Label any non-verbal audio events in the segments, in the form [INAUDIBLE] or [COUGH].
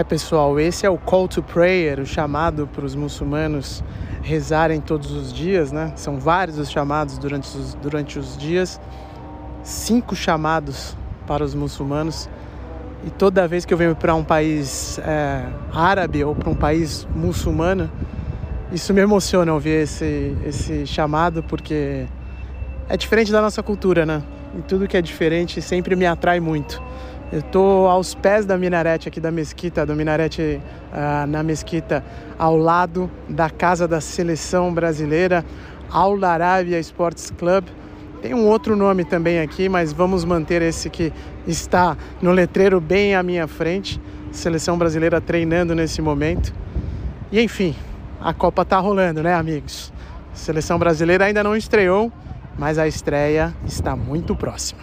É, pessoal, esse é o call to prayer, o chamado para os muçulmanos rezarem todos os dias, né? São vários os chamados durante os, durante os dias, cinco chamados para os muçulmanos. E toda vez que eu venho para um país é, árabe ou para um país muçulmano, isso me emociona ouvir esse, esse chamado, porque é diferente da nossa cultura, né? E tudo que é diferente sempre me atrai muito. Eu estou aos pés da minarete aqui da mesquita, do minarete uh, na mesquita, ao lado da casa da seleção brasileira, Al Arabia Sports Club. Tem um outro nome também aqui, mas vamos manter esse que está no letreiro bem à minha frente. Seleção brasileira treinando nesse momento. E enfim, a Copa tá rolando, né, amigos? Seleção brasileira ainda não estreou, mas a estreia está muito próxima.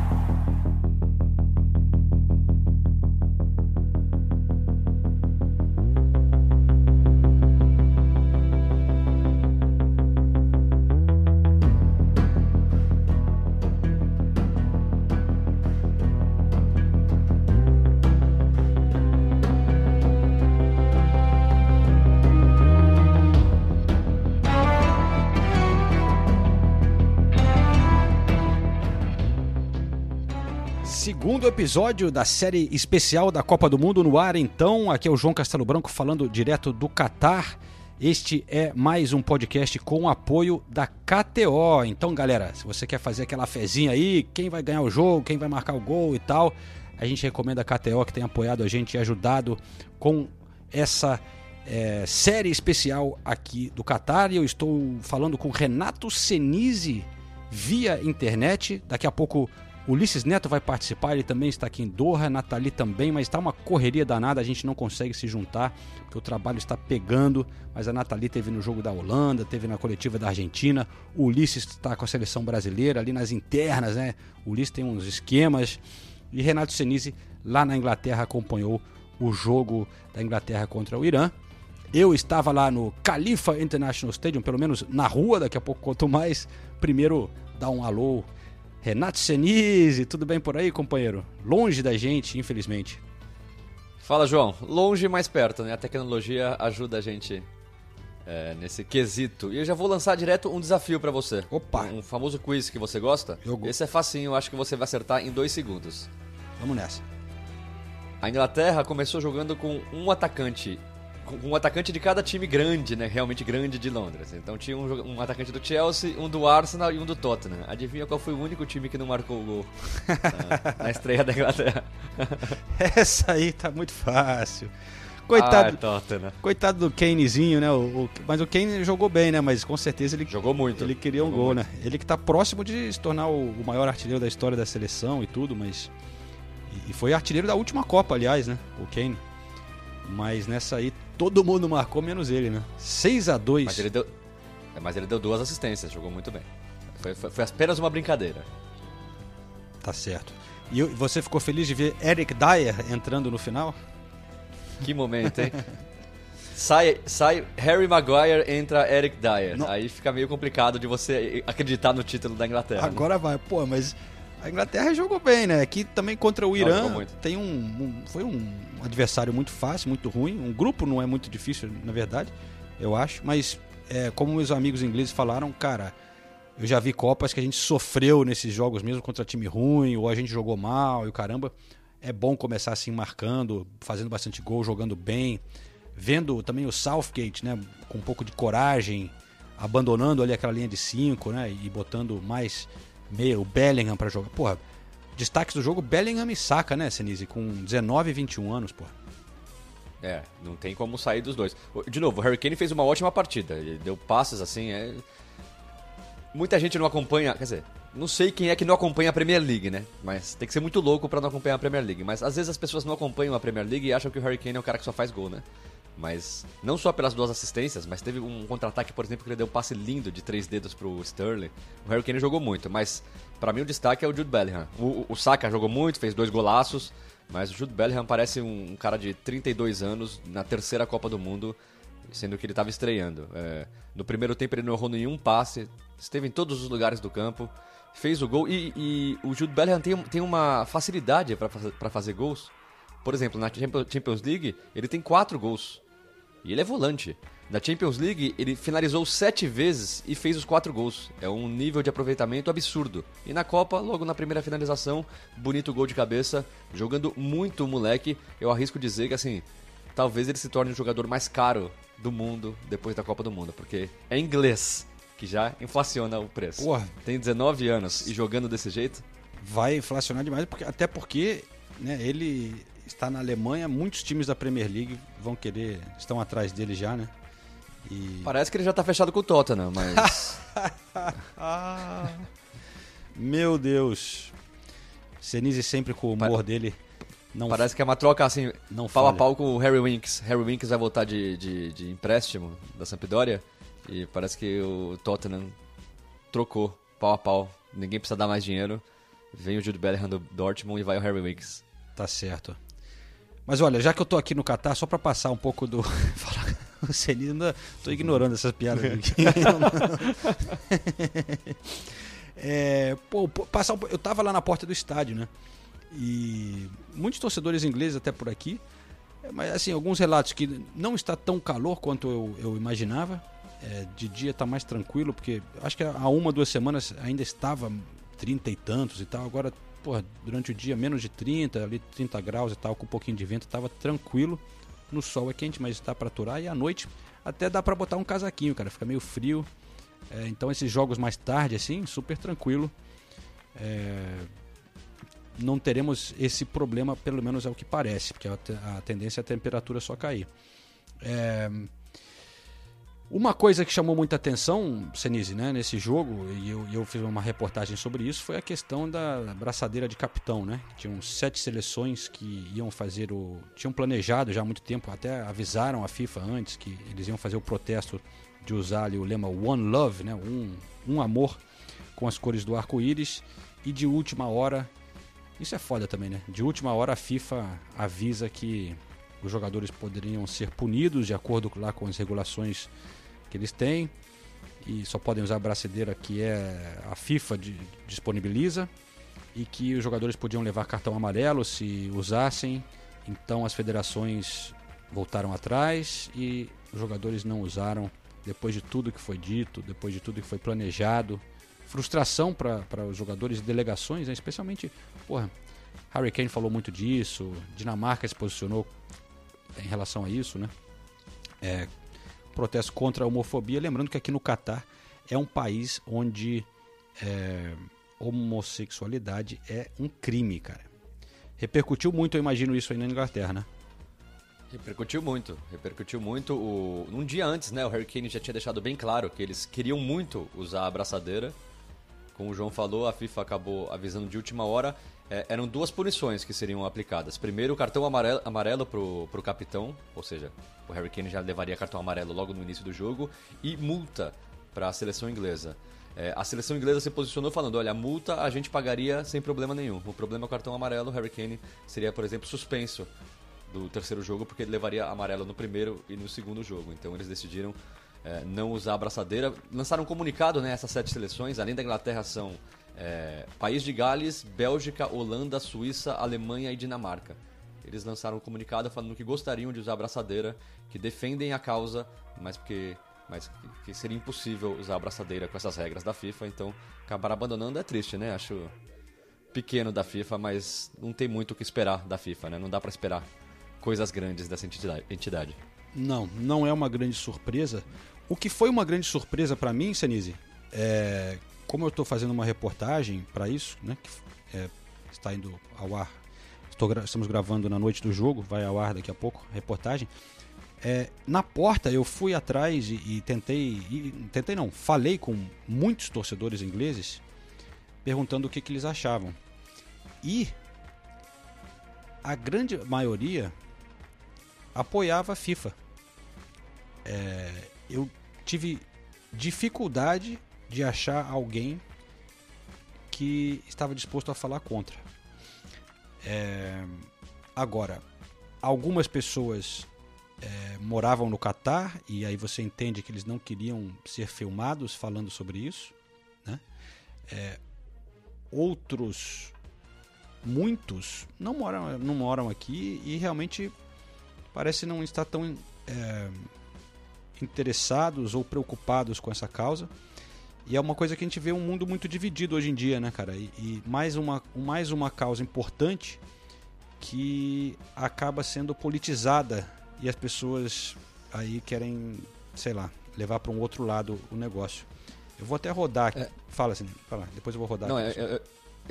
Episódio da série especial da Copa do Mundo no ar, então. Aqui é o João Castelo Branco falando direto do Catar. Este é mais um podcast com apoio da KTO. Então, galera, se você quer fazer aquela fezinha aí, quem vai ganhar o jogo, quem vai marcar o gol e tal, a gente recomenda a KTO que tem apoiado a gente e ajudado com essa é, série especial aqui do Catar. E eu estou falando com Renato Senise via internet. Daqui a pouco Ulisses Neto vai participar, ele também está aqui em Doha, Nathalie também, mas está uma correria danada, a gente não consegue se juntar, porque o trabalho está pegando, mas a Nathalie teve no jogo da Holanda, teve na coletiva da Argentina, o Ulisses está com a seleção brasileira ali nas internas, né? O Ulisses tem uns esquemas, e Renato Senise lá na Inglaterra acompanhou o jogo da Inglaterra contra o Irã. Eu estava lá no Khalifa International Stadium, pelo menos na rua, daqui a pouco conto mais. Primeiro, dar um alô Renato Senise, tudo bem por aí, companheiro? Longe da gente, infelizmente. Fala, João. Longe, mais perto, né? A tecnologia ajuda a gente é, nesse quesito. E eu já vou lançar direto um desafio para você. Opa! Um, famoso quiz que você gosta. Jogo. Esse é facinho, eu acho que você vai acertar em dois segundos. Vamos nessa. A Inglaterra começou jogando com um atacante um atacante de cada time grande, né? Realmente grande de Londres. Então tinha um, um, atacante do Chelsea, um do Arsenal e um do Tottenham. Adivinha qual foi o único time que não marcou o gol [LAUGHS] na, na estreia da Inglaterra? [LAUGHS] Essa aí tá muito fácil. Coitado, ah, coitado do Kanezinho, né? O, o, mas o Kane jogou bem, né? Mas com certeza ele jogou muito. Ele queria jogou um gol, muito. né? Ele que tá próximo de se tornar o, o maior artilheiro da história da seleção e tudo, mas e, e foi artilheiro da última Copa, aliás, né? O Kane. Mas nessa aí todo mundo marcou, menos ele, né? 6 a 2 Mas ele deu, é, mas ele deu duas assistências, jogou muito bem. Foi, foi, foi apenas uma brincadeira. Tá certo. E você ficou feliz de ver Eric Dyer entrando no final? Que momento, hein? [LAUGHS] sai, sai Harry Maguire, entra Eric Dyer. Não. Aí fica meio complicado de você acreditar no título da Inglaterra. Né? Agora né? vai. Pô, mas a Inglaterra jogou bem, né? Aqui também contra o Irã tem um, um, foi um adversário muito fácil, muito ruim. Um grupo não é muito difícil, na verdade, eu acho. Mas é, como meus amigos ingleses falaram, cara, eu já vi copas que a gente sofreu nesses jogos mesmo contra time ruim ou a gente jogou mal e o caramba. É bom começar assim marcando, fazendo bastante gol, jogando bem, vendo também o Southgate, né, com um pouco de coragem, abandonando ali aquela linha de cinco, né, e botando mais meio, o Bellingham para jogar. Porra, destaques do jogo, Bellingham e Saka, né, Senise? Com 19 e 21 anos, porra. É, não tem como sair dos dois. De novo, o Harry Kane fez uma ótima partida. Ele deu passes assim, é... Muita gente não acompanha, quer dizer, não sei quem é que não acompanha a Premier League, né? Mas tem que ser muito louco para não acompanhar a Premier League. Mas às vezes as pessoas não acompanham a Premier League e acham que o Harry Kane é o cara que só faz gol, né? Mas não só pelas duas assistências, mas teve um contra-ataque, por exemplo, que ele deu um passe lindo de três dedos pro Sterling. O Harry Kane jogou muito, mas para mim o destaque é o Jude Bellingham. O, o, Saka jogou muito, fez dois golaços, Mas o Jude Bellingham parece um, um cara de 32 anos na terceira Copa do Mundo, sendo que ele estava estreando. É, no primeiro tempo ele não errou nenhum passe, esteve em todos os lugares do campo, fez o gol e, e o Jude Bellingham tem, tem uma facilidade para fazer gols. Por exemplo, na Champions League ele tem quatro gols e ele é volante. Na Champions League, ele finalizou sete vezes e fez os quatro gols. É um nível de aproveitamento absurdo. E na Copa, logo na primeira finalização, bonito gol de cabeça, jogando muito o moleque. Eu arrisco dizer que, assim, talvez ele se torne o jogador mais caro do mundo depois da Copa do Mundo, porque é inglês, que já inflaciona o preço. Porra. Tem 19 anos e jogando desse jeito. Vai inflacionar demais, porque, até porque né, ele está na Alemanha, muitos times da Premier League vão querer, estão atrás dele já, né? E... Parece que ele já tá fechado com o Tottenham, mas. [LAUGHS] Meu Deus. Senise sempre com o humor pa... dele. Não Parece que é uma troca assim, não pau falha. a pau com o Harry Winks. Harry Winks vai voltar de, de, de empréstimo da Sampdoria e parece que o Tottenham trocou pau a pau. Ninguém precisa dar mais dinheiro. Vem o Jude Bellingham do Dortmund e vai o Harry Winks. Tá certo. Mas olha, já que eu tô aqui no Catar, só para passar um pouco do. [LAUGHS] O Senise ainda. Tô ignorando essas piadas aqui. [LAUGHS] é, pô, passar, eu tava lá na porta do estádio, né? E muitos torcedores ingleses até por aqui. Mas assim, alguns relatos que não está tão calor quanto eu, eu imaginava. É, de dia está mais tranquilo, porque acho que há uma, duas semanas ainda estava 30 e tantos e tal. Agora, porra, durante o dia menos de 30, ali 30 graus e tal, com um pouquinho de vento, estava tranquilo. No sol é quente, mas dá para aturar. E à noite até dá para botar um casaquinho, cara. Fica meio frio. É, então esses jogos mais tarde, assim, super tranquilo. É, não teremos esse problema, pelo menos é o que parece, porque a, a tendência é a temperatura só cair. É, uma coisa que chamou muita atenção, Senise, né, nesse jogo, e eu, eu, fiz uma reportagem sobre isso, foi a questão da braçadeira de capitão, né? Tinham sete seleções que iam fazer o. tinham planejado já há muito tempo, até avisaram a FIFA antes que eles iam fazer o protesto de usar ali o lema One Love, né? Um, um amor com as cores do arco-íris, e de última hora. Isso é foda também, né? De última hora a FIFA avisa que os jogadores poderiam ser punidos de acordo lá com as regulações que eles têm e só podem usar a braçadeira que é a FIFA de, disponibiliza e que os jogadores podiam levar cartão amarelo se usassem. Então as federações voltaram atrás e os jogadores não usaram depois de tudo que foi dito, depois de tudo que foi planejado. Frustração para os jogadores e delegações, né? especialmente, porra, Harry Kane falou muito disso, Dinamarca se posicionou em relação a isso, né? É, protesto contra a homofobia. Lembrando que aqui no Catar é um país onde é, homossexualidade é um crime, cara. Repercutiu muito, eu imagino, isso aí na Inglaterra, né? Repercutiu muito, repercutiu muito. O... Um dia antes, né, o Harry Kane já tinha deixado bem claro que eles queriam muito usar a abraçadeira. Como o João falou, a FIFA acabou avisando de última hora é, eram duas punições que seriam aplicadas. Primeiro, o cartão amarelo, amarelo pro, pro capitão, ou seja, o Harry Kane já levaria cartão amarelo logo no início do jogo, e multa para a seleção inglesa. É, a seleção inglesa se posicionou falando: olha, a multa a gente pagaria sem problema nenhum. O problema é o cartão amarelo. O Harry Kane seria, por exemplo, suspenso do terceiro jogo porque ele levaria amarelo no primeiro e no segundo jogo. Então eles decidiram é, não usar a abraçadeira. Lançaram um comunicado, né? Essas sete seleções, além da Inglaterra, são é, País de Gales, Bélgica, Holanda, Suíça, Alemanha e Dinamarca. Eles lançaram um comunicado falando que gostariam de usar a abraçadeira, que defendem a causa, mas porque mas que seria impossível usar a abraçadeira com essas regras da FIFA, então acabar abandonando é triste, né? Acho pequeno da FIFA, mas não tem muito o que esperar da FIFA, né? Não dá para esperar coisas grandes dessa entidade. Não, não é uma grande surpresa. O que foi uma grande surpresa para mim, Senise, é como eu estou fazendo uma reportagem para isso, né, que é, está indo ao ar, estamos gravando na noite do jogo, vai ao ar daqui a pouco, reportagem. É, na porta eu fui atrás e, e tentei, e, tentei não, falei com muitos torcedores ingleses perguntando o que, que eles achavam. E a grande maioria apoiava a FIFA. É, eu tive dificuldade de achar alguém que estava disposto a falar contra. É, Agora, algumas pessoas é, moravam no Catar e aí você entende que eles não queriam ser filmados falando sobre isso, né? É, outros, muitos, não moram, não moram aqui e realmente parece não estar tão é, interessados ou preocupados com essa causa. E é uma coisa que a gente vê um mundo muito dividido hoje em dia, né, cara? E, e mais, uma, mais uma causa importante que acaba sendo politizada e as pessoas aí querem, sei lá, levar para um outro lado o negócio. Eu vou até rodar aqui. É. Fala assim, fala, depois eu vou rodar. Não, aqui, é, é,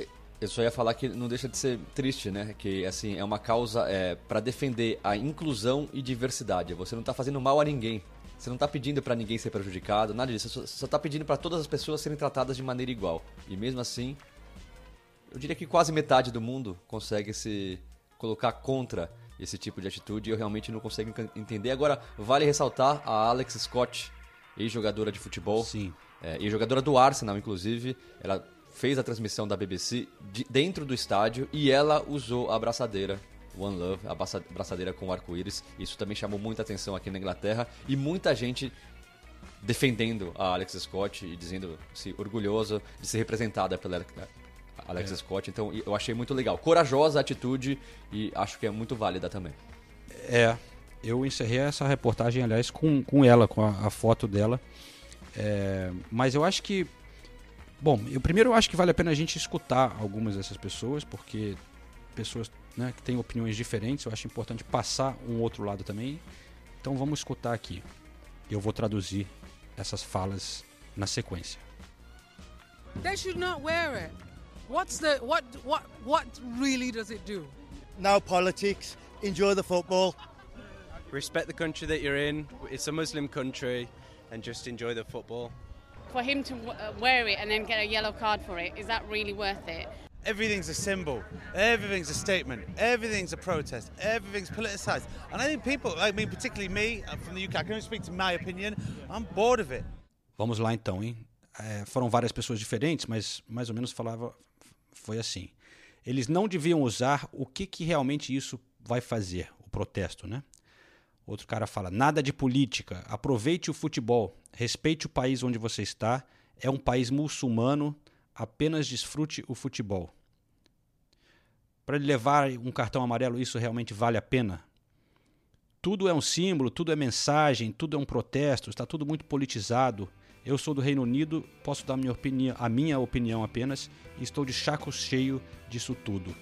é, eu só ia falar que não deixa de ser triste, né? Que assim é uma causa é, para defender a inclusão e diversidade. Você não está fazendo mal a ninguém. Você não está pedindo para ninguém ser prejudicado, nada disso. Você só está pedindo para todas as pessoas serem tratadas de maneira igual. E mesmo assim, eu diria que quase metade do mundo consegue se colocar contra esse tipo de atitude. E eu realmente não consigo entender. Agora, vale ressaltar a Alex Scott, ex-jogadora de futebol. Sim. É, ex-jogadora do Arsenal, inclusive. Ela fez a transmissão da BBC de, dentro do estádio e ela usou a abraçadeira One Love, a braçadeira com arco-íris. Isso também chamou muita atenção aqui na Inglaterra e muita gente defendendo a Alex Scott e dizendo-se orgulhoso de ser representada pela Alex é. Scott. Então eu achei muito legal. Corajosa a atitude e acho que é muito válida também. É, eu encerrei essa reportagem, aliás, com, com ela, com a, a foto dela. É, mas eu acho que. Bom, eu primeiro eu acho que vale a pena a gente escutar algumas dessas pessoas, porque pessoas né, que têm opiniões diferentes, eu acho importante passar um outro lado também. Então vamos escutar aqui. Eu vou traduzir essas falas na sequência. They should not wear it. What's the what what what really does it do? No politics. Enjoy the football. Respect the country that you're in. It's a Muslim country, and just enjoy the football. For him to wear it and then get a yellow card for it, is that really worth it? Everything's a symbol, everything's a statement, everything's a protest, everything's politicized. And I think people, I mean, particularly me uh, from the UK, I can only speak to my opinion, I'm bored of it. Vamos lá então, hein? É, foram várias pessoas diferentes, mas mais ou menos falava foi assim. Eles não deviam usar o que, que realmente isso vai fazer, o protesto, né? Outro cara fala: nada de política, aproveite o futebol, respeite o país onde você está, é um país muçulmano, apenas desfrute o futebol. Para ele levar um cartão amarelo, isso realmente vale a pena? Tudo é um símbolo, tudo é mensagem, tudo é um protesto, está tudo muito politizado. Eu sou do Reino Unido, posso dar minha opinião, a minha opinião apenas, e estou de chaco cheio disso tudo.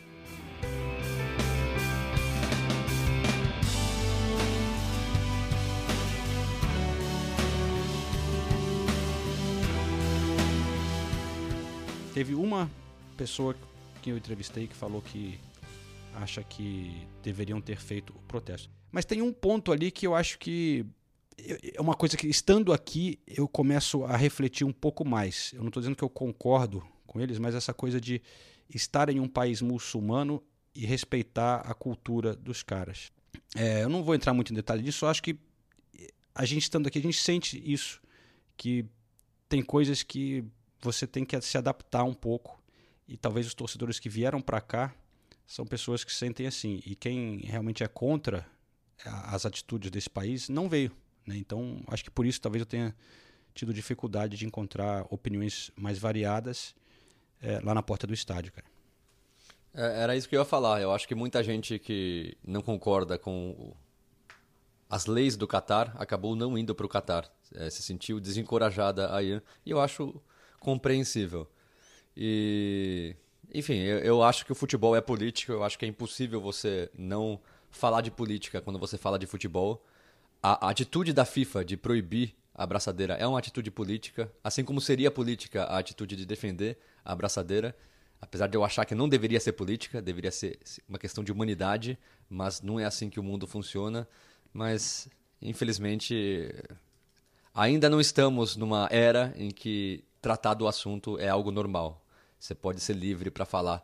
Teve uma pessoa que eu entrevistei que falou que acha que deveriam ter feito o protesto. Mas tem um ponto ali que eu acho que é uma coisa que, estando aqui, eu começo a refletir um pouco mais. Eu não estou dizendo que eu concordo com eles, mas essa coisa de estar em um país muçulmano e respeitar a cultura dos caras. É, eu não vou entrar muito em detalhe disso, acho que a gente estando aqui, a gente sente isso, que tem coisas que você tem que se adaptar um pouco. E talvez os torcedores que vieram para cá são pessoas que sentem assim. E quem realmente é contra as atitudes desse país não veio. Né? Então, acho que por isso talvez eu tenha tido dificuldade de encontrar opiniões mais variadas é, lá na porta do estádio, cara. É, era isso que eu ia falar. Eu acho que muita gente que não concorda com as leis do Catar acabou não indo para o Catar. É, se sentiu desencorajada aí. E eu acho compreensível. E, enfim, eu, eu acho que o futebol é político, eu acho que é impossível você não falar de política quando você fala de futebol. A, a atitude da FIFA de proibir a abraçadeira é uma atitude política, assim como seria política a atitude de defender a abraçadeira. Apesar de eu achar que não deveria ser política, deveria ser uma questão de humanidade, mas não é assim que o mundo funciona. Mas, infelizmente, ainda não estamos numa era em que tratar do assunto é algo normal. Você pode ser livre para falar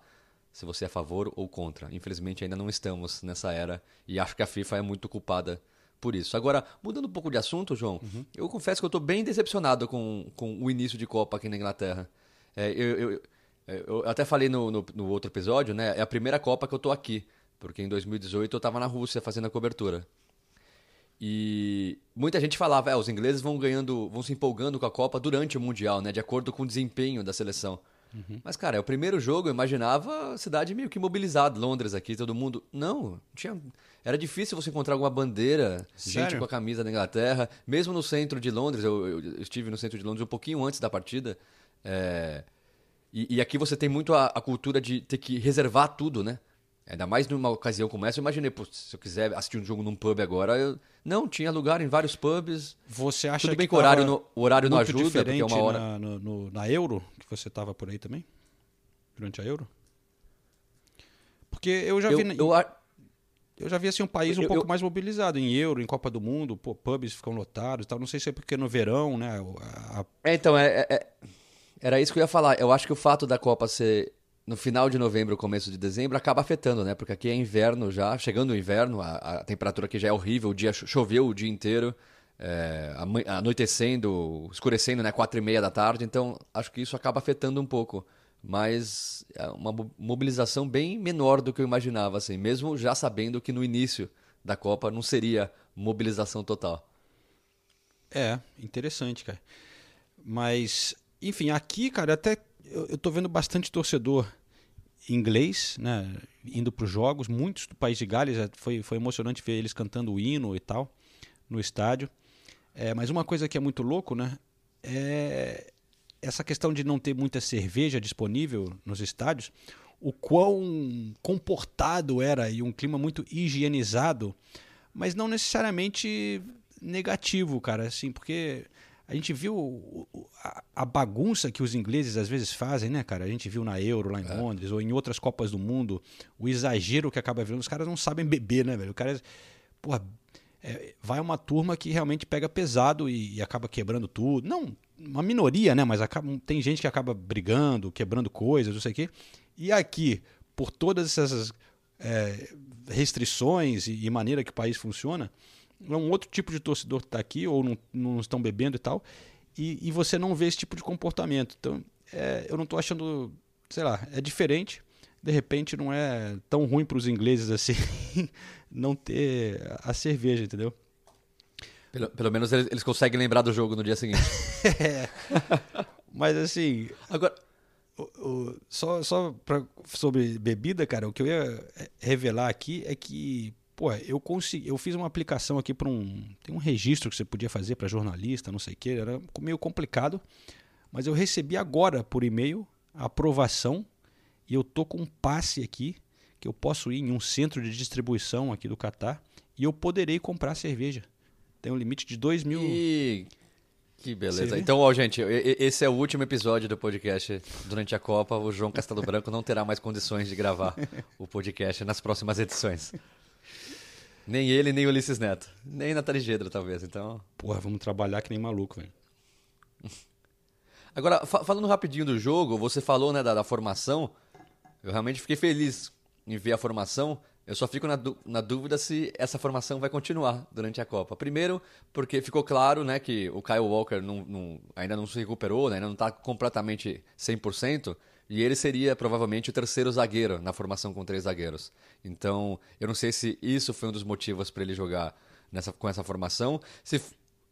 se você é a favor ou contra. Infelizmente ainda não estamos nessa era e acho que a FIFA é muito culpada por isso. Agora, mudando um pouco de assunto, João, uhum. eu confesso que eu estou bem decepcionado com, com o início de Copa aqui na Inglaterra. É, eu, eu, eu, até falei no, no, no, outro episódio, né? É a primeira Copa que eu estou aqui. porque em 2018 eu estava na Rússia fazendo a cobertura. E muita gente falava, é, os ingleses vão ganhando, vão se empolgando com a Copa durante o Mundial, né, de acordo com o desempenho da seleção. Mas, cara, é o primeiro jogo, eu imaginava a cidade meio que mobilizada, Londres aqui, todo mundo. Não, tinha. Era difícil você encontrar alguma bandeira, gente Sério? com a camisa da Inglaterra. Mesmo no centro de Londres, eu, eu- eu estive no centro de Londres um pouquinho antes da partida. é, e, e aqui você tem muito a, a cultura de ter que reservar tudo, né? Ainda mais numa ocasião como essa, eu imaginei, pô, se eu quiser assistir um jogo num pub agora, eu... não, tinha lugar em vários pubs. Você acha Tudo bem que que o horário, no- o horário não ajuda, porque é diferente uma hora. Na, no- na Euro, que você estava por aí também? Durante a Euro? Porque eu já Eu- vi. eu Eu já vi assim um país um Eu- pouco eu- mais mobilizado em Euro, em Copa do Mundo, pô, pubs ficam lotados e tal. Não sei se é porque no verão, né? a- É, então, é, é- é- era isso que eu ia falar. Eu acho que o fato da Copa ser no final de novembro, começo de dezembro, acaba afetando, né? Porque aqui é inverno já, chegando o inverno, a, a temperatura aqui já é horrível, o dia cho- choveu o dia inteiro, é, anoitecendo, escurecendo, né? Quatro e meia da tarde, então acho que isso acaba afetando um pouco. Mas é uma mo- mobilização bem menor do que eu imaginava, assim, mesmo já sabendo que no início da Copa não seria mobilização total. É, interessante, cara. Mas, enfim, aqui, cara, até eu, tô vendo bastante torcedor inglês, né, indo para os jogos, muitos do país de Gales, é, foi, foi emocionante ver eles cantando o hino e tal no estádio. É, mas uma coisa que é muito louco, né, é essa questão de não ter muita cerveja disponível nos estádios, o quão comportado era e um clima muito higienizado, mas não necessariamente negativo, cara, assim, porque a gente viu a, bagunça que os ingleses às vezes fazem, né, cara? A gente viu na Euro lá em Londres ou em outras Copas do Mundo, o exagero que acaba virando. Os caras não sabem beber, né, velho? O cara, porra, é, vai uma turma que realmente pega pesado e, e acaba quebrando tudo. Não, uma minoria, né? Mas acaba- tem gente que acaba brigando, quebrando coisas, não sei o quê. E aqui, por todas essas é, restrições e, e maneira que o país funciona, é um outro tipo de torcedor que está aqui, ou não, não estão bebendo e tal, e, e você não vê esse tipo de comportamento. Então, é, eu não estou achando, sei lá, é diferente. De repente, não é tão ruim para os ingleses assim [LAUGHS] não ter a cerveja, entendeu? Pelo, pelo menos eles, eles conseguem lembrar do jogo no dia seguinte. [LAUGHS] É. Mas assim, Agora, o- o- só, só pra, sobre bebida, cara, o que eu ia revelar aqui é que, pô, eu consegui, eu fiz uma aplicação aqui para um, tem um registro que você podia fazer para jornalista, não sei o que, era meio complicado, mas eu recebi agora por e-mail a aprovação e eu tô com um passe aqui que eu posso ir em um centro de distribuição aqui do Catar e eu poderei comprar cerveja. Tem um limite de 2 mil. E... Que beleza. Então, ó, gente, esse é o último episódio do podcast durante a Copa. O João Castelo Branco não terá mais condições de gravar [LAUGHS] o podcast nas próximas edições. Nem ele, nem Ulisses Neto. Nem Nathalie Gedra, talvez. Então. Porra, vamos trabalhar que nem maluco, velho. [LAUGHS] Agora, fa- falando rapidinho do jogo, você falou né, da, da formação. Eu realmente fiquei feliz em ver a formação. Eu só fico na, na dúvida se essa formação vai continuar durante a Copa. Primeiro, porque ficou claro né, que o Kyle Walker não- não- ainda não se recuperou, né, ainda não está completamente 100%, e ele seria provavelmente o terceiro zagueiro na formação com três zagueiros. Então, eu não sei se isso foi um dos motivos para ele jogar nessa, com essa formação. Se,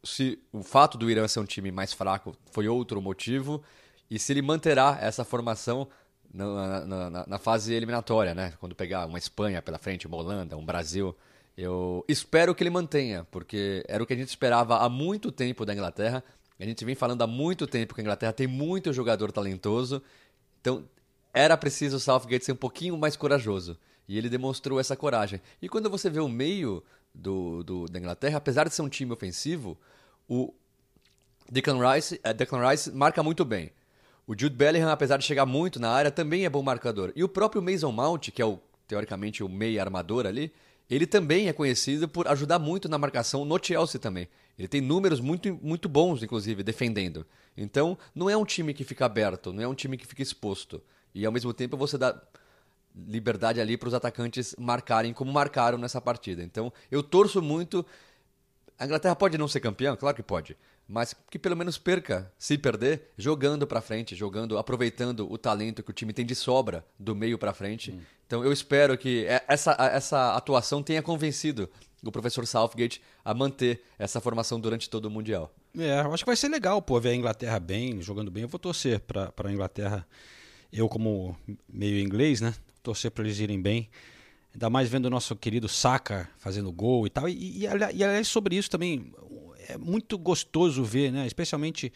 se o fato do Irã ser um time mais fraco foi outro motivo, e se ele manterá essa formação na, na- na- na fase eliminatória, né? Quando pegar uma Espanha pela frente, uma Holanda, um Brasil. Eu espero que ele mantenha, porque era o que a gente esperava há muito tempo da Inglaterra. A gente vem falando há muito tempo que a Inglaterra tem muito jogador talentoso. Então, era preciso o Southgate ser um pouquinho mais corajoso. E ele demonstrou essa coragem. E quando você vê o meio do, do- da Inglaterra, apesar de ser um time ofensivo, o Declan Rice, eh, Declan Rice marca muito bem. O Jude Bellingham, apesar de chegar muito na área, também é bom marcador. E o próprio Mason Mount, que é o teoricamente o meia armador ali, ele também é conhecido por ajudar muito na marcação no Chelsea também. Ele tem números muito, muito bons, inclusive, defendendo. Então, não é um time que fica aberto, não é um time que fica exposto. E ao mesmo tempo você dá liberdade ali para os atacantes marcarem como marcaram nessa partida. Então, eu torço muito. A Inglaterra pode não ser campeã, claro que pode, mas que pelo menos perca, se perder, jogando para frente, jogando, aproveitando o talento que o time tem de sobra do meio para frente. Então, Então eu espero que é, essa, essa atuação tenha convencido o professor Southgate a manter essa formação durante todo o Mundial. É, eu acho que vai ser legal, pô, ver a Inglaterra bem, jogando bem. Eu vou torcer para a Inglaterra, eu como meio inglês, né? Torcer para eles irem bem. Ainda mais vendo o nosso querido Saka fazendo gol e tal. E, e, e aliás, sobre isso também, é muito gostoso ver, né? Especialmente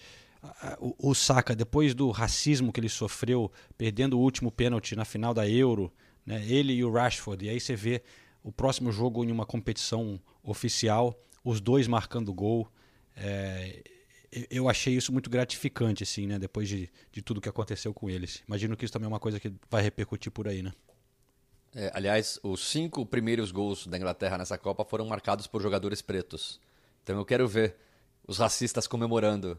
o, o Saka, depois do racismo que ele sofreu, perdendo o último pênalti na final da Euro, né? ele e o Rashford. E aí você vê o próximo jogo em uma competição oficial, os dois marcando gol. É, eu achei isso muito gratificante, assim, né? Depois de, de tudo que aconteceu com eles. Imagino que isso também é uma coisa que vai repercutir por aí, né? É, aliás, os cinco primeiros gols da Inglaterra nessa Copa foram marcados por jogadores pretos. Então eu quero ver os racistas comemorando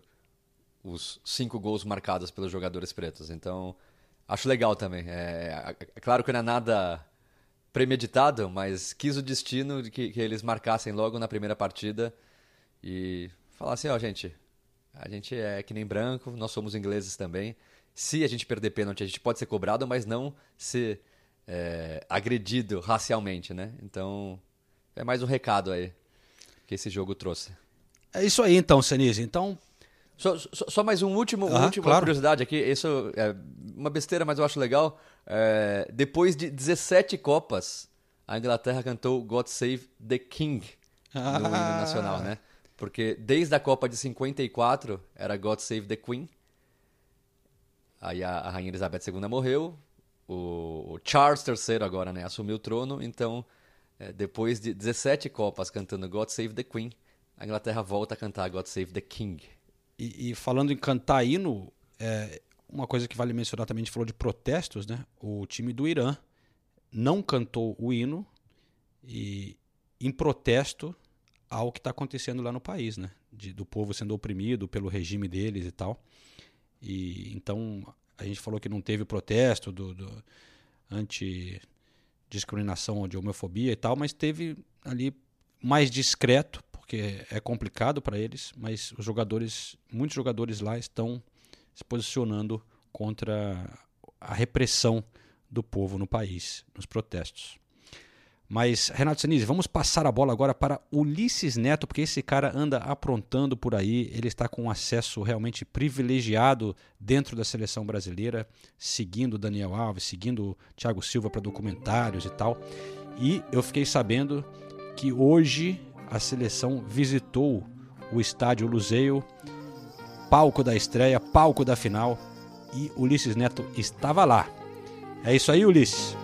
os cinco gols marcados pelos jogadores pretos. Então acho legal também. É, é claro que não é nada premeditado, mas quis o destino de que, que eles marcassem logo na primeira partida e falassem: ó, oh, gente, a gente é que nem branco, nós somos ingleses também. Se a gente perder pênalti, a gente pode ser cobrado, mas não ser é, agredido racialmente, né? Então, é mais um recado aí que esse jogo trouxe. É isso aí então, Senise. Então. Só, só, só mais um último, última claro. curiosidade aqui. Isso é uma besteira, mas eu acho legal. É, depois de 17 Copas, a Inglaterra cantou God Save the King no ah. hino nacional, né? Porque desde a Copa de 54 era God Save the Queen. Aí a, a Rainha Elizabeth II morreu, o Charles III agora né, assumiu o trono, então depois de 17 Copas cantando God Save the Queen, a Inglaterra volta a cantar God Save the King. E, e falando em cantar hino, é, uma coisa que vale mencionar também, a gente falou de protestos, né? O time do Irã não cantou o hino e em protesto ao que está acontecendo lá no país, né? De, do povo sendo oprimido pelo regime deles e tal. E então a gente falou que não teve protesto do, do anti-discriminação de homofobia e tal, mas teve ali mais discreto, porque é complicado para eles, mas os jogadores, muitos jogadores lá estão se posicionando contra a repressão do povo no país, nos protestos. Mas, Renato Senise, vamos passar a bola agora para Ulisses Neto, porque esse cara anda aprontando por aí, ele está com um acesso realmente privilegiado dentro da seleção brasileira, seguindo Daniel Alves, seguindo Thiago Silva para documentários e tal. E eu fiquei sabendo que hoje a seleção visitou o estádio Luzeio, palco da estreia, palco da final, e Ulisses Neto estava lá. É isso aí, Ulisses.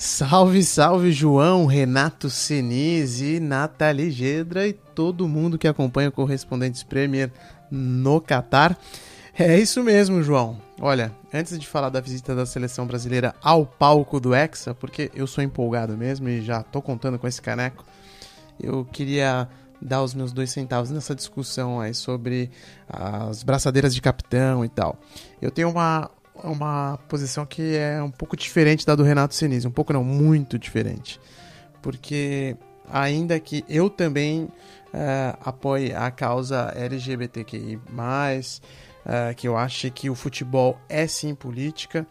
Salve, salve João, Renato Senise, Nathalie Gedra e todo mundo que acompanha o Correspondentes Premier no Catar. É isso mesmo, João. Olha, antes de falar da visita da seleção brasileira ao palco do Hexa, porque eu sou empolgado mesmo e já tô contando com esse caneco, eu queria dar os meus dois centavos nessa discussão aí sobre as braçadeiras de capitão e tal. Eu tenho uma, uma posição que é um pouco diferente da do Renato Sinise, um pouco não, muito diferente. Porque ainda que eu também uh, apoie a causa LGBTQI+, uh, que eu acho que o futebol é sim política,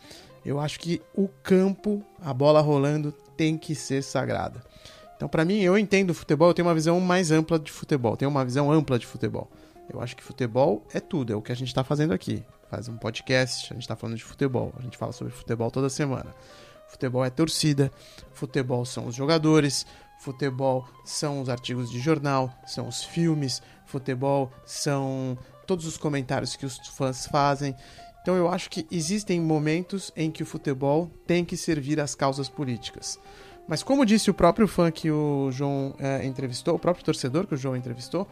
eu acho que o campo, a bola rolando, tem que ser sagrada. Então, para mim, eu entendo o futebol, eu tenho uma visão mais ampla de futebol, tenho uma visão ampla de futebol. Eu acho que futebol é tudo, é o que a gente está fazendo aqui faz um podcast, a gente está falando de futebol, a gente fala sobre futebol toda semana. Futebol é torcida, futebol são os jogadores, futebol são os artigos de jornal, são os filmes, futebol são todos os comentários que os fãs fazem. Então eu acho que existem momentos em que o futebol tem que servir às causas políticas. Mas como disse o próprio fã que o João é, entrevistou, o próprio torcedor que o João entrevistou,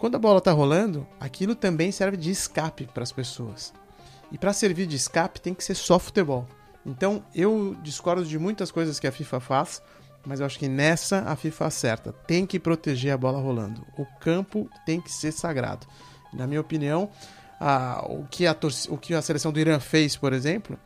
quando a bola está rolando, aquilo também serve de escape para as pessoas. E para servir de escape tem que ser só futebol. Então eu discordo de muitas coisas que a FIFA faz, mas eu acho que nessa a FIFA acerta. Tem que proteger a bola rolando. O campo tem que ser sagrado. Na minha opinião, a, o, que a o que a seleção do Irã fez, por exemplo,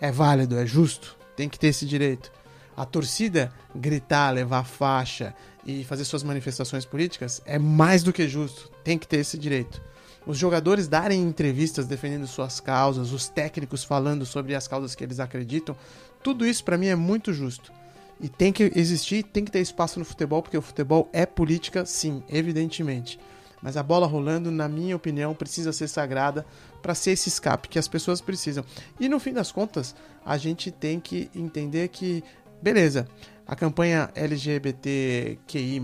é válido, é justo, tem que ter esse direito. A torcida gritar, levar faixa e fazer suas manifestações políticas é mais do que justo, tem que ter esse direito. Os jogadores darem entrevistas defendendo suas causas, os técnicos falando sobre as causas que eles acreditam, tudo isso para mim é muito justo. E tem que existir, tem que ter espaço no futebol, porque o futebol é política, sim, evidentemente. Mas a bola rolando, na minha opinião, precisa ser sagrada para ser esse escape que as pessoas precisam. E no fim das contas, a gente tem que entender que, beleza, a campanha LGBTQI,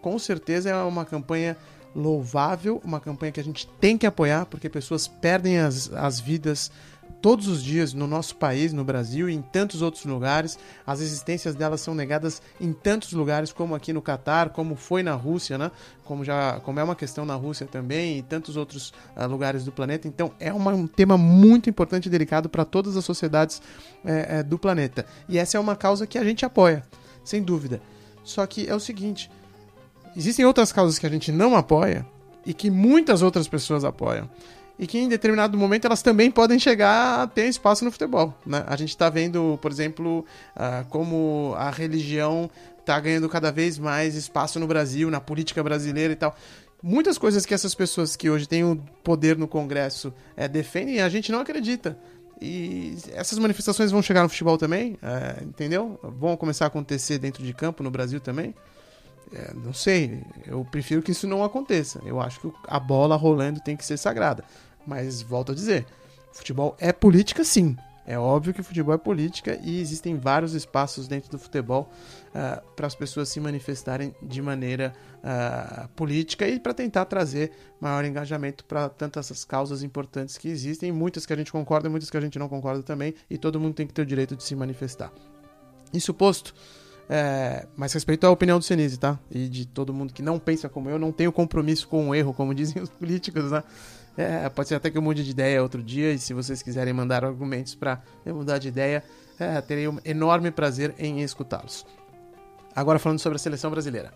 com certeza é uma campanha louvável, uma campanha que a gente tem que apoiar, porque pessoas perdem as, as vidas todos os dias no nosso país, no Brasil e em tantos outros lugares. As existências delas são negadas em tantos lugares, como aqui no Catar, como foi na Rússia, né? Como já, como é uma questão na Rússia também e tantos outros uh, lugares do planeta. Então é uma, um tema muito importante e delicado para todas as sociedades é, é, do planeta. E essa é uma causa que a gente apoia, sem dúvida. Só que é o seguinte: existem outras causas que a gente não apoia e que muitas outras pessoas apoiam e que em determinado momento elas também podem chegar a ter espaço no futebol. Né? A gente está vendo, por exemplo, uh, como a religião está ganhando cada vez mais espaço no Brasil, na política brasileira e tal. Muitas coisas que essas pessoas que hoje têm o poder no Congresso é, defendem, a gente não acredita. E essas manifestações vão chegar no futebol também, é, entendeu? Vão começar a acontecer dentro de campo no Brasil também. É, não sei, eu prefiro que isso não aconteça. Eu acho que a bola rolando tem que ser sagrada. Mas volto a dizer, futebol é política sim. É óbvio que futebol é política e existem vários espaços dentro do futebol uh, para as pessoas se manifestarem de maneira uh, política e para tentar trazer maior engajamento para tantas causas importantes que existem, muitas que a gente concorda, muitas que a gente não concorda também, e todo mundo tem que ter o direito de se manifestar. Isso posto, é, mas respeito à opinião do Senise, tá? E de todo mundo que não pensa como eu, não tenho compromisso com o erro, como [LAUGHS] dizem os políticos, né? É, pode ser até que eu mude de ideia outro dia, e se vocês quiserem mandar argumentos para eu mudar de ideia, é, terei um enorme prazer em escutá-los. Agora falando sobre a seleção brasileira.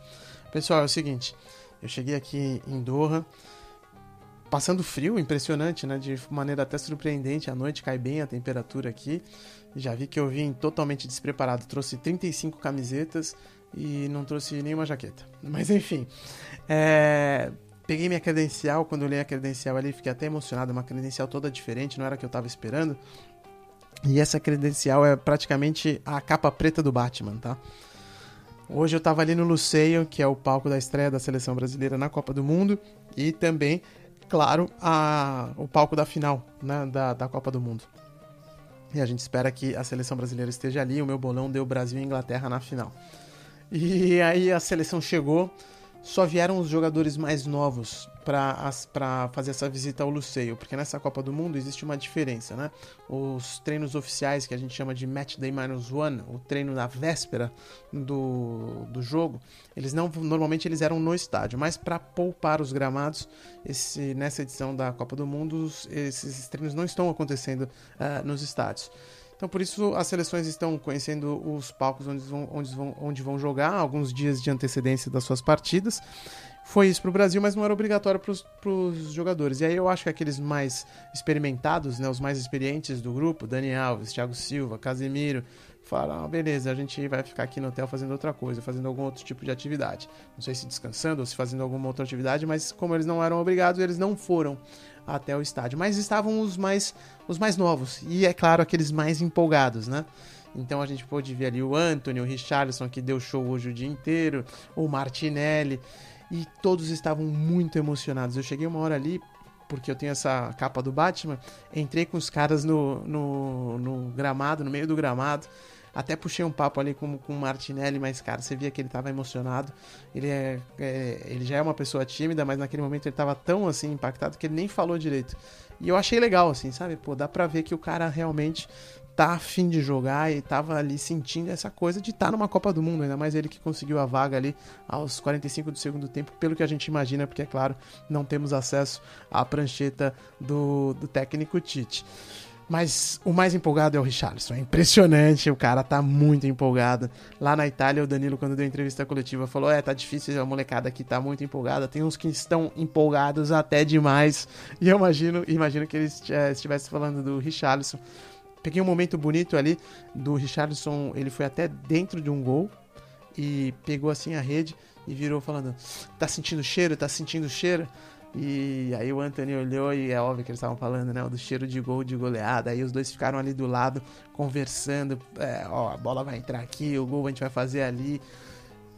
Pessoal, é o seguinte, eu cheguei aqui em Doha, passando frio, impressionante, né? De maneira até surpreendente, à noite cai bem a temperatura aqui. Já vi que eu vim totalmente despreparado, trouxe 35 camisetas e não trouxe nenhuma jaqueta. Mas enfim, é... Peguei minha credencial, quando eu li a credencial ali, fiquei até emocionado, uma credencial toda diferente, não era a que eu tava esperando. E essa credencial é praticamente a capa preta do Batman, tá? Hoje eu tava ali no Luceio, que é o palco da estreia da seleção brasileira na Copa do Mundo, e também, claro, a, o palco da final né, da, da Copa do Mundo. E a gente espera que a seleção brasileira esteja ali. O meu bolão deu Brasil e Inglaterra na final. E aí a seleção chegou, só vieram os jogadores mais novos para fazer essa visita ao Luceio, porque nessa Copa do Mundo existe uma diferença, né? Os treinos oficiais, que a gente chama de Match Day Minus One, o treino na véspera do, do jogo, eles não normalmente eles eram no estádio, mas para poupar os gramados, esse, nessa edição da Copa do Mundo, esses treinos não estão acontecendo uh, nos estádios. Então, por isso, as seleções estão conhecendo os palcos onde vão, onde vão, onde vão jogar, alguns dias de antecedência das suas partidas. Foi isso para o Brasil, mas não era obrigatório para os jogadores. E aí eu acho que aqueles mais experimentados, né, os mais experientes do grupo, Dani Alves, Thiago Silva, Casemiro, falaram: ah, beleza, a gente vai ficar aqui no hotel fazendo outra coisa, fazendo algum outro tipo de atividade. Não sei se descansando ou se fazendo alguma outra atividade, mas como eles não eram obrigados, eles não foram até o estádio. Mas estavam os mais, os mais novos e, é claro, aqueles mais empolgados, né? Então a gente pôde ver ali o Anthony, o Richarlison, que deu show hoje o dia inteiro, o Martinelli, e todos estavam muito emocionados. Eu cheguei uma hora ali, porque eu tenho essa capa do Batman, entrei com os caras no, no, no gramado, no meio do gramado, até puxei um papo ali com, com o Martinelli, mas, cara, você via que ele tava emocionado. Ele, é, é, ele já é uma pessoa tímida, mas naquele momento ele tava tão, assim, impactado que ele nem falou direito. E eu achei legal, assim, sabe? Pô, dá pra ver que o cara realmente tá afim de jogar e tava ali sentindo essa coisa de estar tá numa Copa do Mundo, ainda mais ele que conseguiu a vaga ali aos 45 do segundo tempo, pelo que a gente imagina, porque é claro, não temos acesso à prancheta do, do técnico Tite. Mas o mais empolgado é o Richarlison. É impressionante, o cara tá muito empolgado. Lá na Itália, o Danilo, quando deu entrevista coletiva, falou: É, tá difícil, a molecada aqui tá muito empolgada. Tem uns que estão empolgados até demais. E eu imagino, imagino que ele estivesse falando do Richarlison. peguei um momento bonito ali do Richardson, ele foi até dentro de um gol e pegou assim a rede e virou falando: "Tá sentindo cheiro? Tá sentindo cheiro?" E aí o Anthony olhou e é óbvio que eles estavam falando, né? Do cheiro de gol, de goleada. Aí os dois ficaram ali do lado, conversando. É, ó, a bola vai entrar aqui, o gol a gente vai fazer ali.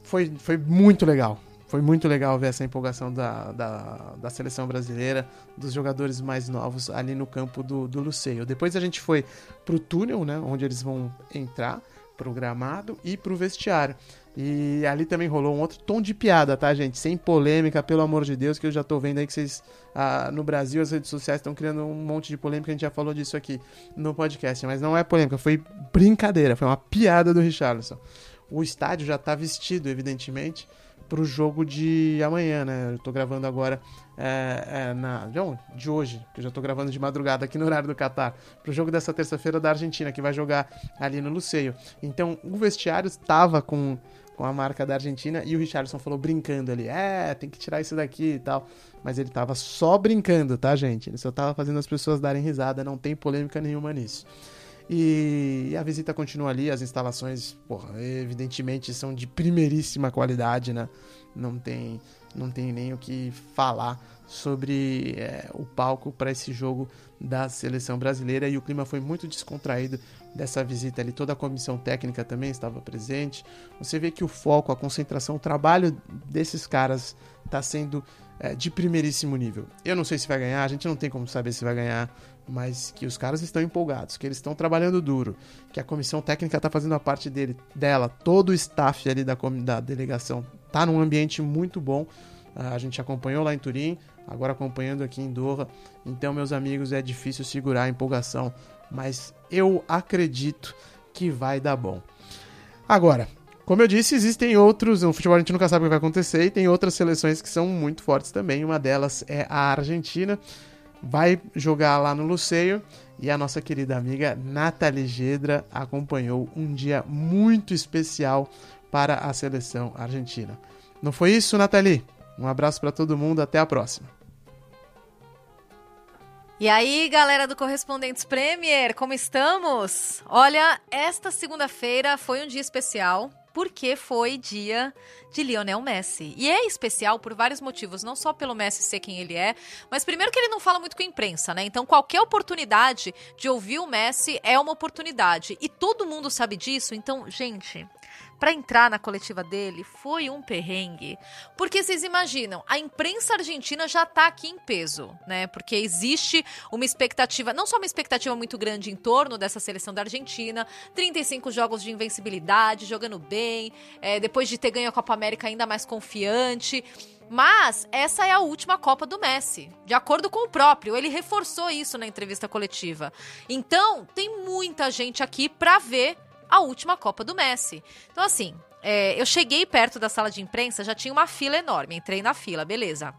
Foi, foi muito legal. Foi muito legal ver essa empolgação da, da, da seleção brasileira, dos jogadores mais novos ali no campo do, do Luceio. Depois a gente foi pro túnel, né? Onde eles vão entrar, pro gramado e pro vestiário. E ali também rolou um outro tom de piada, tá, gente? Sem polêmica, pelo amor de Deus, que eu já tô vendo aí que vocês ah, no Brasil as redes sociais estão criando um monte de polêmica, a gente já falou disso aqui no podcast, mas não é polêmica, foi brincadeira, foi uma piada do Richarlison. O estádio já tá vestido, evidentemente, pro jogo de amanhã, né? Eu tô gravando agora é, é, na, de, hoje, que eu já tô gravando de madrugada aqui no horário do Catar, pro jogo dessa terça-feira da Argentina, que vai jogar ali no Luceio. Então, o vestiário estava com com a marca da Argentina e o Richardson falou brincando ali, é, tem que tirar isso daqui e tal. Mas ele tava só brincando, tá, gente? Ele só tava fazendo as pessoas darem risada, não tem polêmica nenhuma nisso. E a visita continua ali, as instalações, porra, evidentemente são de primeiríssima qualidade, né? Não tem, não tem nem o que falar sobre é, o palco para esse jogo da seleção brasileira e o clima foi muito descontraído dessa visita ali. Toda a comissão técnica também estava presente. Você vê que o foco, a concentração, o trabalho desses caras está sendo é, de primeiríssimo nível. Eu não sei se vai ganhar, a gente não tem como saber se vai ganhar, mas que os caras estão empolgados, que eles estão trabalhando duro, que a comissão técnica está fazendo a parte dele, dela, todo o staff ali da, da delegação está num ambiente muito bom. A gente acompanhou lá em Turim, agora acompanhando aqui em Doha. Então, meus amigos, é difícil segurar a empolgação, mas eu acredito que vai dar bom. Agora, como eu disse, existem outros. No futebol a gente nunca sabe o que vai acontecer e tem outras seleções que são muito fortes também. Uma delas é a Argentina. Vai jogar lá no Luceio e a nossa querida amiga Nathalie Gedra acompanhou um dia muito especial para a seleção argentina. Não foi isso, Nathalie? Um abraço para todo mundo, até a próxima. E aí, galera do Correspondentes Premier, como estamos? Olha, esta segunda-feira foi um dia especial porque foi dia de Lionel Messi. E é especial por vários motivos, não só pelo Messi ser quem ele é, mas primeiro que ele não fala muito com a imprensa, né? Então qualquer oportunidade de ouvir o Messi é uma oportunidade. E todo mundo sabe disso, então, gente, para entrar na coletiva dele foi um perrengue. Porque vocês imaginam, a imprensa argentina já tá aqui em peso, né? Porque existe uma expectativa, não só uma expectativa muito grande em torno dessa seleção da Argentina, 35 jogos de invencibilidade, jogando bem, é, depois de ter ganho a Copa América ainda mais confiante. Mas essa é a última Copa do Messi, de acordo com o próprio. Ele reforçou isso na entrevista coletiva. Então, tem muita gente aqui para ver a última Copa do Messi. Então, assim, é, eu cheguei perto da sala de imprensa, já tinha uma fila enorme. Entrei na fila, beleza.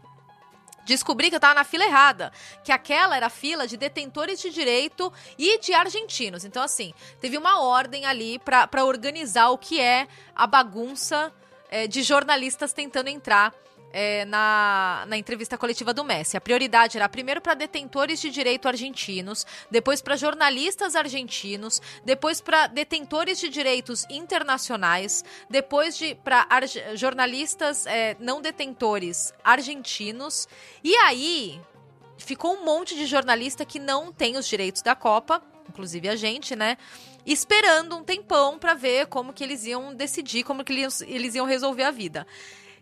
Descobri que eu estava na fila errada, que aquela era a fila de detentores de direito e de argentinos. Então, assim, teve uma ordem ali para organizar o que é a bagunça é, de jornalistas tentando entrar é, na, na entrevista coletiva do Messi. A prioridade era primeiro para detentores de direito argentinos, depois para jornalistas argentinos, depois para detentores de direitos internacionais, depois de para jornalistas é, não detentores argentinos. E aí ficou um monte de jornalista que não tem os direitos da Copa, inclusive a gente, né? Esperando um tempão para ver como que eles iam decidir, como que eles, eles iam resolver a vida.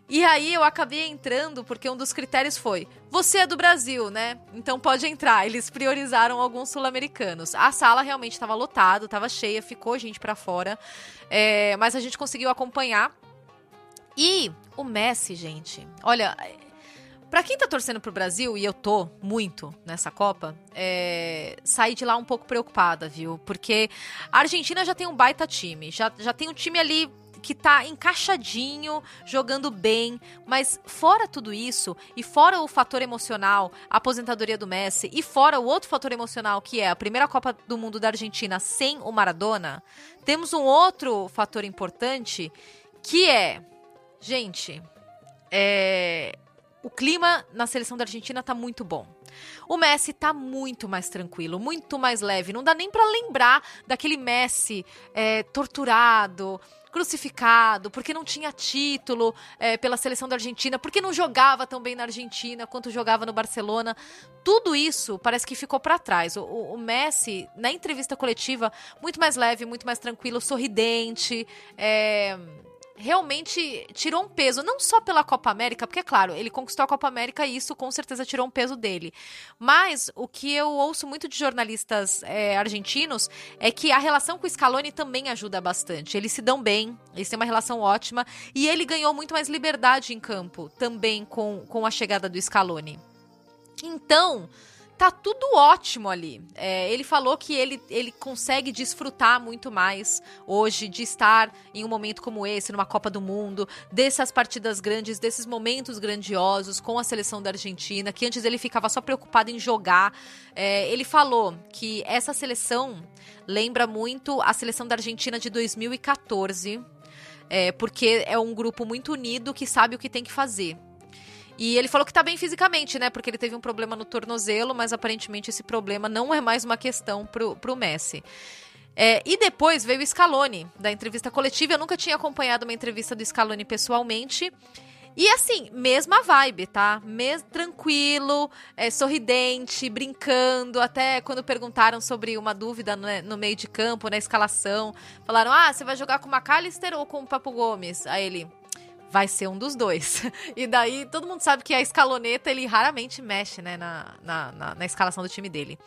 E aí eu acabei entrando porque um dos critérios foi: você é do Brasil, né? Então pode entrar. Eles priorizaram alguns sul-americanos. A sala realmente estava lotada, estava cheia, ficou gente para fora, é, mas a gente conseguiu acompanhar. E o Messi, gente, olha, Pra quem tá torcendo pro Brasil, e eu tô muito nessa Copa, é, saí de lá um pouco preocupada, viu? Porque a Argentina já tem um baita time, já, já tem um time ali que tá encaixadinho, jogando bem, mas fora tudo isso, e fora o fator emocional, a aposentadoria do Messi, e fora o outro fator emocional, que é a primeira Copa do Mundo da Argentina sem o Maradona, temos um outro fator importante, que é, gente, é, o clima na seleção da Argentina tá muito bom. O Messi tá muito mais tranquilo, muito mais leve. Não dá nem para lembrar daquele Messi é, torturado, crucificado, porque não tinha título é, pela seleção da Argentina, porque não jogava tão bem na Argentina quanto jogava no Barcelona. Tudo isso parece que ficou para trás. O, o, Messi, na entrevista coletiva, muito mais leve, muito mais tranquilo, sorridente. É realmente tirou um peso, não só pela Copa América, porque, é claro, ele conquistou a Copa América e isso com certeza tirou um peso dele. Mas o que eu ouço muito de jornalistas é, argentinos é que a relação com o Scaloni também ajuda bastante. Eles se dão bem, eles têm uma relação ótima e ele ganhou muito mais liberdade em campo também com, com a chegada do Scaloni. Então tá tudo ótimo ali. É, ele falou que ele, ele consegue desfrutar muito mais hoje de estar em um momento como esse, numa Copa do Mundo, dessas partidas grandes, desses momentos grandiosos com a seleção da Argentina, que antes ele ficava só preocupado em jogar. É, ele falou que essa seleção lembra muito a seleção da Argentina de 2014. É, porque é um grupo muito unido que sabe o que tem que fazer. E ele falou que tá bem fisicamente, né? Porque ele teve um problema no tornozelo, mas aparentemente esse problema não é mais uma questão pro, pro Messi. É, e depois veio o Scaloni, da entrevista coletiva. Eu nunca tinha acompanhado uma entrevista do Scaloni pessoalmente. E assim, mesma vibe, tá? Mes tranquilo, é, sorridente, brincando. Até quando perguntaram sobre uma dúvida no, no, meio de campo, na escalação, falaram: Ah, você vai jogar com o McAllister ou com o Papo Gomes? Aí ele vai ser um dos dois. [LAUGHS] E daí todo mundo sabe que a escaloneta ele raramente mexe, né, na, na, na, na escalação do time dele.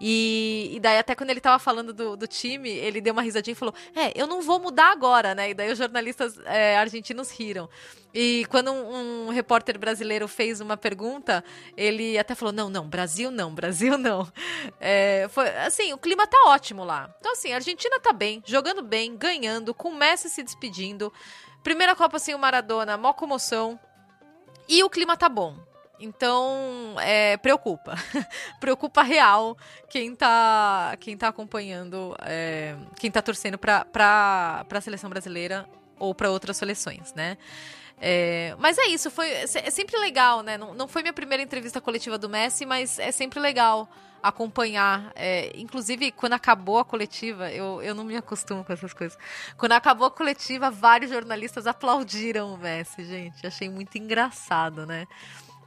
E, e, daí até quando ele tava falando do, do, time, ele deu uma risadinha e falou: É, eu não vou mudar agora, né? E daí os jornalistas é, argentinos riram. E quando um, um, repórter brasileiro fez uma pergunta, ele até falou: não, não, Brasil não, Brasil não. É, [LAUGHS] foi, assim, o clima tá ótimo lá. Então, assim, a Argentina tá bem, jogando bem, ganhando, com o Messi se despedindo. Primeira Copa sem o Maradona, mó comoção. E o clima tá bom. Então, é, preocupa. [LAUGHS] preocupa real quem tá, quem tá acompanhando, é, quem tá torcendo pra, pra, pra seleção brasileira ou para outras seleções, né? É, mas é isso, foi, é sempre legal, né? Não, não foi minha primeira entrevista coletiva do Messi, mas é sempre legal acompanhar. É, inclusive, quando acabou a coletiva, eu, eu não me acostumo com essas coisas. Quando acabou a coletiva, vários jornalistas aplaudiram o Messi, gente. Achei muito engraçado, né?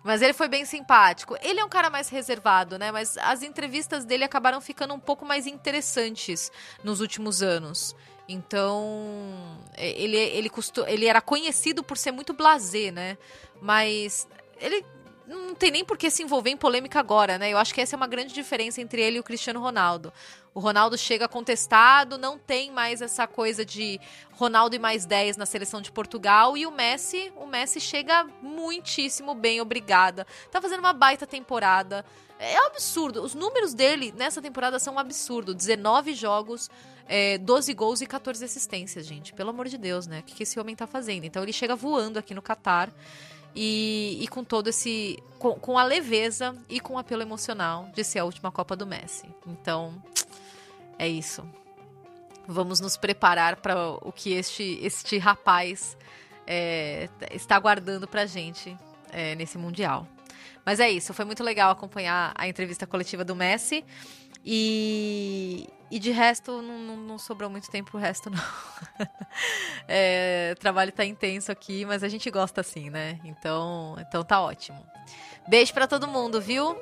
Mas ele foi bem simpático. Ele é um cara mais reservado, né? Mas as entrevistas dele acabaram ficando um pouco mais interessantes nos últimos anos. Então, é, ele, ele, custou, ele era conhecido por ser muito blasé, né? Mas ele não tem nem por que se envolver em polêmica agora, né? Eu acho que essa é uma grande diferença entre ele e o Cristiano Ronaldo. O Ronaldo chega contestado, não tem mais essa coisa de Ronaldo e mais 10 na seleção de Portugal. E o Messi, o Messi chega muitíssimo bem, obrigada. Tá fazendo uma baita temporada. É um absurdo. Os números dele nessa temporada são um absurdo. 19 jogos, é, 12 gols e 14 assistências, gente. Pelo amor de Deus, né? O que, esse homem tá fazendo? Então ele chega voando aqui no Catar e, e com todo esse. Com, com, a leveza e com o apelo emocional de ser a última Copa do Messi. Então, é isso. Vamos nos preparar para o que este, este rapaz é, está guardando para gente é, nesse Mundial. Mas é isso, foi muito legal acompanhar a entrevista coletiva do Messi. E, e de resto, não, não, não, sobrou muito tempo pro resto, não. [LAUGHS] é, o trabalho tá intenso aqui, mas a gente gosta assim, né? Então, então tá ótimo. Beijo para todo mundo, viu?